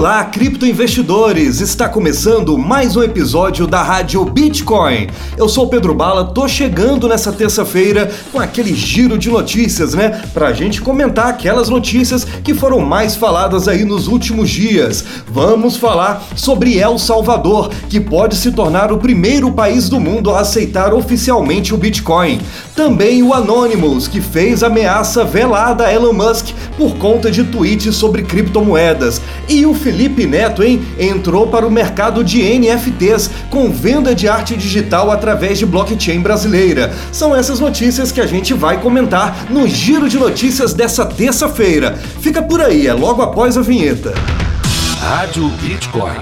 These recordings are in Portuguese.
Olá, criptoinvestidores! Está começando mais um episódio da Rádio Bitcoin. Eu sou o Pedro Bala, tô chegando nessa terça-feira com aquele giro de notícias, né? Pra gente comentar aquelas notícias que foram mais faladas aí nos últimos dias. Vamos falar sobre El Salvador, que pode se tornar o primeiro país do mundo a aceitar oficialmente o Bitcoin. Também o Anonymous, que fez ameaça velada a Elon Musk por conta de tweets sobre criptomoedas. E o Felipe Neto, hein, entrou para o mercado de NFTs com venda de arte digital através de blockchain brasileira. São essas notícias que a gente vai comentar no Giro de Notícias dessa terça-feira. Fica por aí, é logo após a vinheta. Rádio Bitcoin.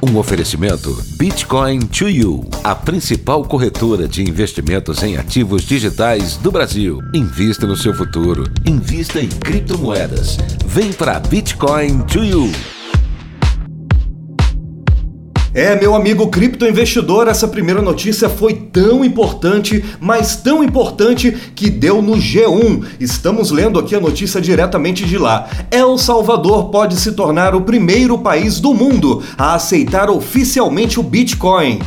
Um oferecimento Bitcoin to You, a principal corretora de investimentos em ativos digitais do Brasil. Invista no seu futuro. Invista em criptomoedas. Vem para Bitcoin to You. É, meu amigo criptoinvestidor, essa primeira notícia foi tão importante, mas tão importante que deu no G1. Estamos lendo aqui a notícia diretamente de lá. El Salvador pode se tornar o primeiro país do mundo a aceitar oficialmente o Bitcoin.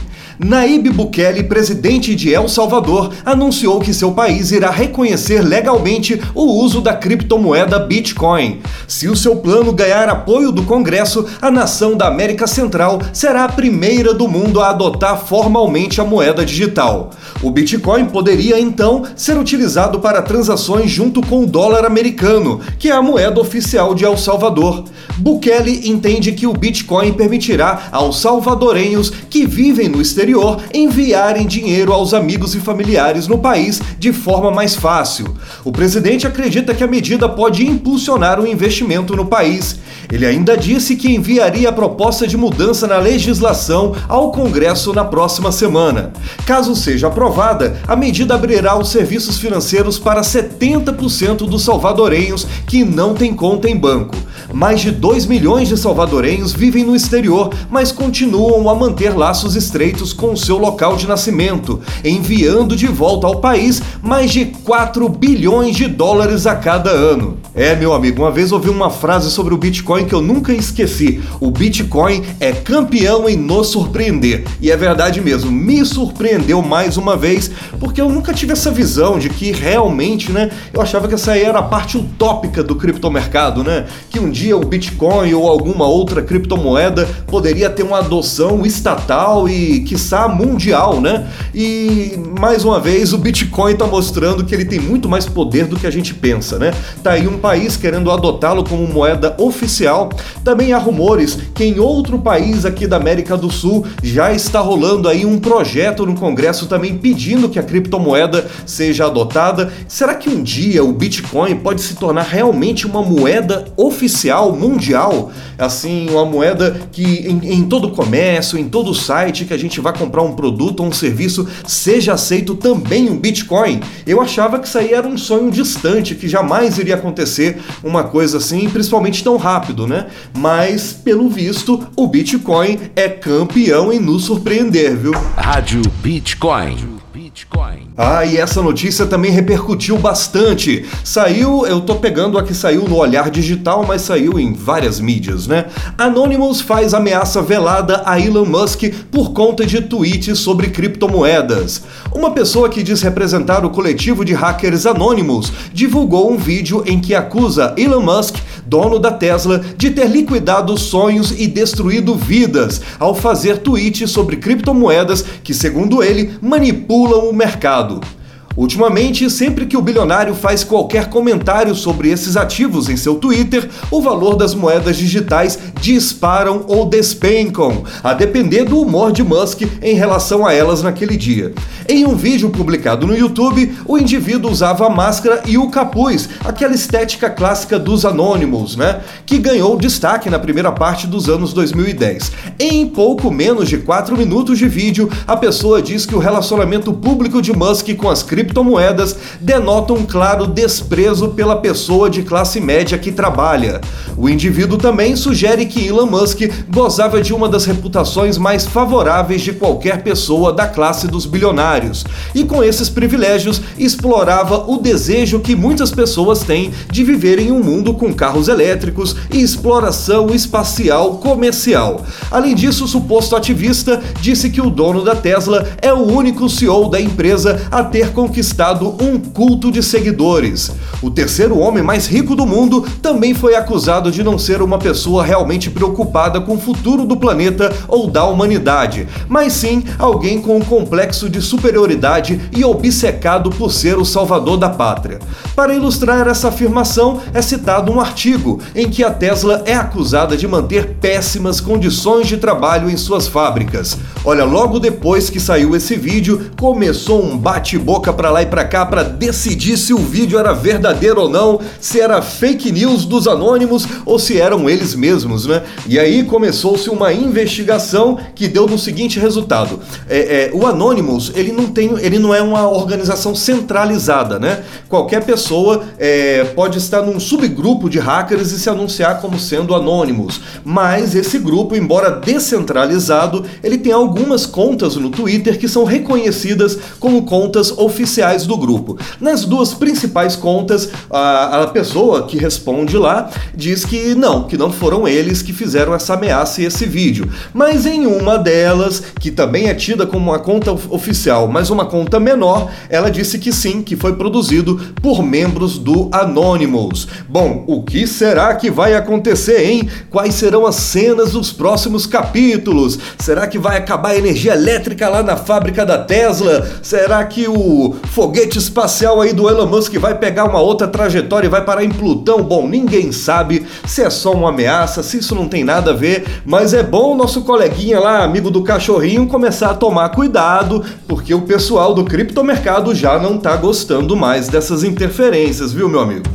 Naíbe Bukele, presidente de El Salvador, anunciou que seu país irá reconhecer legalmente o uso da criptomoeda Bitcoin. Se o seu plano ganhar apoio do Congresso, a nação da América Central será a primeira do mundo a adotar formalmente a moeda digital. O Bitcoin poderia então ser utilizado para transações junto com o dólar americano, que é a moeda oficial de El Salvador. Bukele entende que o Bitcoin permitirá aos salvadorenhos que vivem no exterior enviarem dinheiro aos amigos e familiares no país de forma mais fácil. O presidente acredita que a medida pode impulsionar o investimento no país. Ele ainda disse que enviaria a proposta de mudança na legislação ao Congresso na próxima semana. Caso seja aprovada, a medida abrirá os serviços financeiros para 70% dos salvadorenhos que não têm conta em banco. Mais de 2 milhões de salvadorenhos vivem no exterior, mas continuam a manter laços estreitos com seu local de nascimento, enviando de volta ao país mais de 4 bilhões de dólares a cada ano. É, meu amigo, uma vez ouvi uma frase sobre o Bitcoin que eu nunca esqueci. O Bitcoin é campeão em nos surpreender. E é verdade mesmo, me surpreendeu mais uma vez, porque eu nunca tive essa visão de que realmente, né, eu achava que essa aí era a parte utópica do criptomercado, né? Que um dia o Bitcoin ou alguma outra criptomoeda poderia ter uma adoção estatal e, quiçá, mundial, né? E mais uma vez o Bitcoin está mostrando que ele tem muito mais poder do que a gente pensa, né? Tá aí um país querendo adotá-lo como moeda oficial. Também há rumores que em outro país aqui da América do Sul já está rolando aí um projeto no Congresso também pedindo que a criptomoeda seja adotada. Será que um dia o Bitcoin pode se tornar realmente uma moeda oficial mundial? Assim, uma moeda que em, em todo comércio, em todo site que a gente vai comprar um produto ou um serviço, seja aceito também um Bitcoin. Eu achava que isso aí era um sonho distante, que jamais iria acontecer uma coisa assim, principalmente tão rápido, né? Mas, pelo visto, o Bitcoin é campeão em nos surpreender, viu? Rádio Bitcoin. Bitcoin. Ah, e essa notícia também repercutiu bastante. Saiu, eu tô pegando a que saiu no Olhar Digital, mas saiu em várias mídias, né? Anonymous faz ameaça velada a Elon Musk por conta de tweets sobre criptomoedas. Uma pessoa que diz representar o coletivo de hackers Anonymous divulgou um vídeo em que acusa Elon Musk, dono da Tesla, de ter liquidado sonhos e destruído vidas ao fazer tweets sobre criptomoedas que, segundo ele, manipulam o mercado do Ultimamente, sempre que o bilionário faz qualquer comentário sobre esses ativos em seu Twitter, o valor das moedas digitais disparam ou despencam, a depender do humor de Musk em relação a elas naquele dia. Em um vídeo publicado no YouTube, o indivíduo usava a máscara e o capuz, aquela estética clássica dos Anonymous, né? Que ganhou destaque na primeira parte dos anos 2010. Em pouco menos de 4 minutos de vídeo, a pessoa diz que o relacionamento público de Musk com as criptomoedas denota um claro desprezo pela pessoa de classe média que trabalha. O indivíduo também sugere que Elon Musk gozava de uma das reputações mais favoráveis de qualquer pessoa da classe dos bilionários, e com esses privilégios explorava o desejo que muitas pessoas têm de viver em um mundo com carros elétricos e exploração espacial comercial. Além disso, o suposto ativista disse que o dono da Tesla é o único CEO da empresa a ter conquistado um culto de seguidores. O terceiro homem mais rico do mundo também foi acusado de não ser uma pessoa realmente preocupada com o futuro do planeta ou da humanidade, mas sim alguém com um complexo de superioridade e obcecado por ser o salvador da pátria. Para ilustrar essa afirmação, é citado um artigo em que a Tesla é acusada de manter péssimas condições de trabalho em suas fábricas. Olha, logo depois que saiu esse vídeo, começou um bate-boca para lá e para cá para decidir se o vídeo era verdadeiro ou não, se era fake news dos anônimos ou se eram eles mesmos, né? E aí começou-se uma investigação que deu no seguinte resultado: é, é, o Anonymous ele não tem, ele não é uma organização centralizada, né? Qualquer pessoa é, pode estar num subgrupo de hackers e se anunciar como sendo Anonymous, mas esse grupo, embora descentralizado, ele tem algumas contas no Twitter que são reconhecidas como contas oficiais do grupo. Nas duas principais contas, a, a pessoa que responde lá diz que não, que não foram eles que fizeram essa ameaça e esse vídeo. Mas em uma delas, que também é tida como uma conta oficial, mas uma conta menor, ela disse que sim, que foi produzido por membros do Anonymous. Bom, o que será que vai acontecer, hein? Quais serão as cenas dos próximos capítulos? Será que vai acabar a energia elétrica lá na fábrica da Tesla? Será que o foguete espacial aí do Elon Musk vai pegar uma outra trajetória e vai parar em Plutão? Bom, ninguém sabe se é só uma ameaça, se isso não tem nada a ver, mas é bom o nosso coleguinha lá, amigo do cachorrinho, começar a tomar cuidado, porque o pessoal do criptomercado já não tá gostando mais dessas interferências, viu, meu amigo?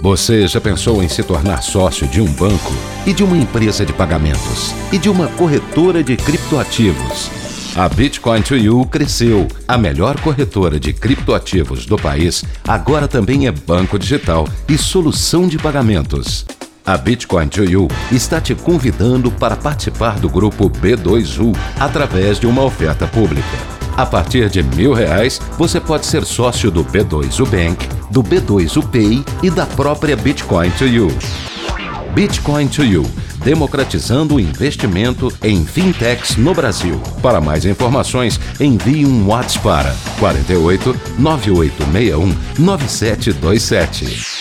Você já pensou em se tornar sócio de um banco e de uma empresa de pagamentos e de uma corretora de criptoativos? A Bitcoin to You cresceu. A melhor corretora de criptoativos do país agora também é banco digital e solução de pagamentos. A Bitcoin to You está te convidando para participar do grupo B2U através de uma oferta pública. A partir de mil reais, você pode ser sócio do B2U Bank, do B2U Pay e da própria Bitcoin to You. Bitcoin to You, democratizando o investimento em fintechs no Brasil. Para mais informações, envie um WhatsApp para 48 9861 9727.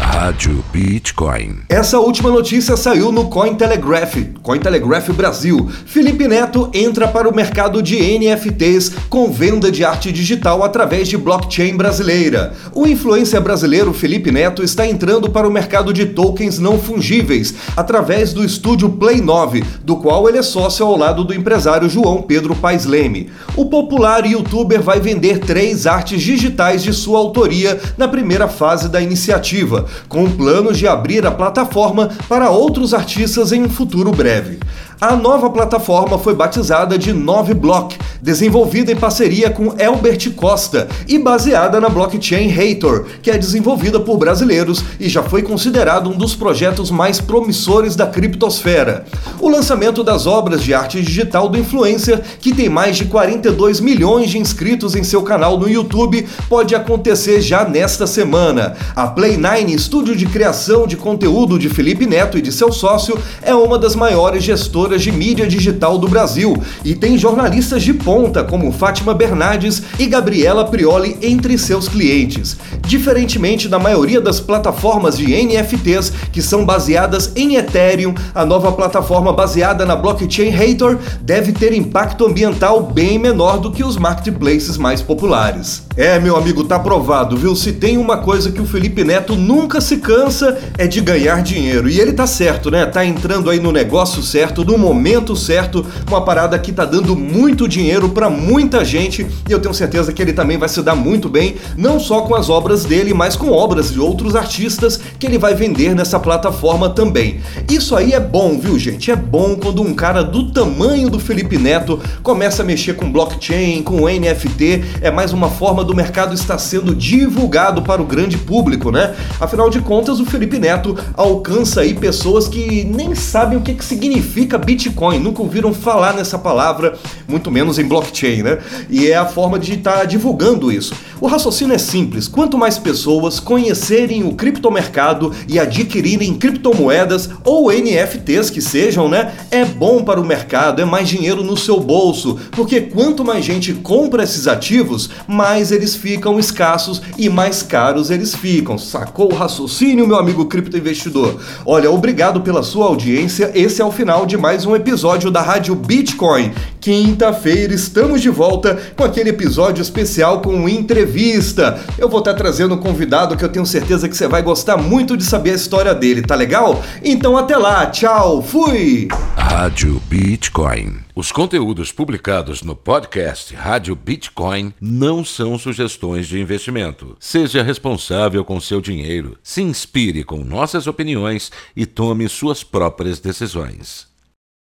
Rádio Bitcoin. Essa última notícia saiu no Cointelegraph, Cointelegraph Brasil. Felipe Neto entra para o mercado de NFTs com venda de arte digital através de blockchain brasileira. O influencer brasileiro Felipe Neto está entrando para o mercado de tokens não fungíveis através do estúdio Play 9, do qual ele é sócio ao lado do empresário João Pedro Paes Leme. O popular youtuber vai vender três artes digitais de sua autoria na primeira fase da iniciativa com planos de abrir a plataforma para outros artistas em um futuro breve. A nova plataforma foi batizada de Noviblock, desenvolvida em parceria com Elbert Costa e baseada na blockchain Hathor, que é desenvolvida por brasileiros e já foi considerado um dos projetos mais promissores da criptosfera. O lançamento das obras de arte digital do influencer, que tem mais de 42 milhões de inscritos em seu canal no YouTube, pode acontecer já nesta semana. A Play9, estúdio de criação de conteúdo de Felipe Neto e de seu sócio, é uma das maiores gestoras de mídia digital do Brasil e tem jornalistas de ponta como Fátima Bernardes e Gabriela Prioli entre seus clientes. Diferentemente da maioria das plataformas de NFTs que são baseadas em Ethereum, a nova plataforma baseada na blockchain Hathor deve ter impacto ambiental bem menor do que os marketplaces mais populares. É, meu amigo, tá provado, viu? Se tem uma coisa que o Felipe Neto nunca se cansa é de ganhar dinheiro. E ele tá certo, né? Tá entrando aí no negócio certo, no momento certo, uma parada que tá dando muito dinheiro para muita gente e eu tenho certeza que ele também vai se dar muito bem, não só com as obras dele, mas com obras de outros artistas que ele vai vender nessa plataforma também. Isso aí é bom, viu, gente? É bom quando um cara do tamanho do Felipe Neto começa a mexer com blockchain, com NFT, é mais uma forma do mercado estar sendo divulgado para o grande público, né? Afinal de contas, o Felipe Neto alcança aí pessoas que nem sabem o que, que significa Bitcoin, nunca ouviram falar nessa palavra, muito menos em blockchain, né? E é a forma de estar tá divulgando isso. O raciocínio é simples: quanto mais pessoas conhecerem o criptomercado e adquirirem criptomoedas ou NFTs que sejam, né? É bom para o mercado, é mais dinheiro no seu bolso, porque quanto mais gente compra esses ativos, mais eles ficam escassos e mais caros eles ficam. Sacou o raciocínio, meu amigo criptoinvestidor? Olha, obrigado pela sua audiência. Esse é o final de mais um episódio da Rádio Bitcoin. Quinta-feira estamos de volta com aquele episódio especial com entrevista. Eu vou estar trazendo um convidado que eu tenho certeza que você vai gostar muito de saber a história dele, tá legal? Então até lá, tchau, fui! Rádio Bitcoin. Os conteúdos publicados no podcast Rádio Bitcoin não são sugestões de investimento. Seja responsável com seu dinheiro, se inspire com nossas opiniões e tome suas próprias decisões.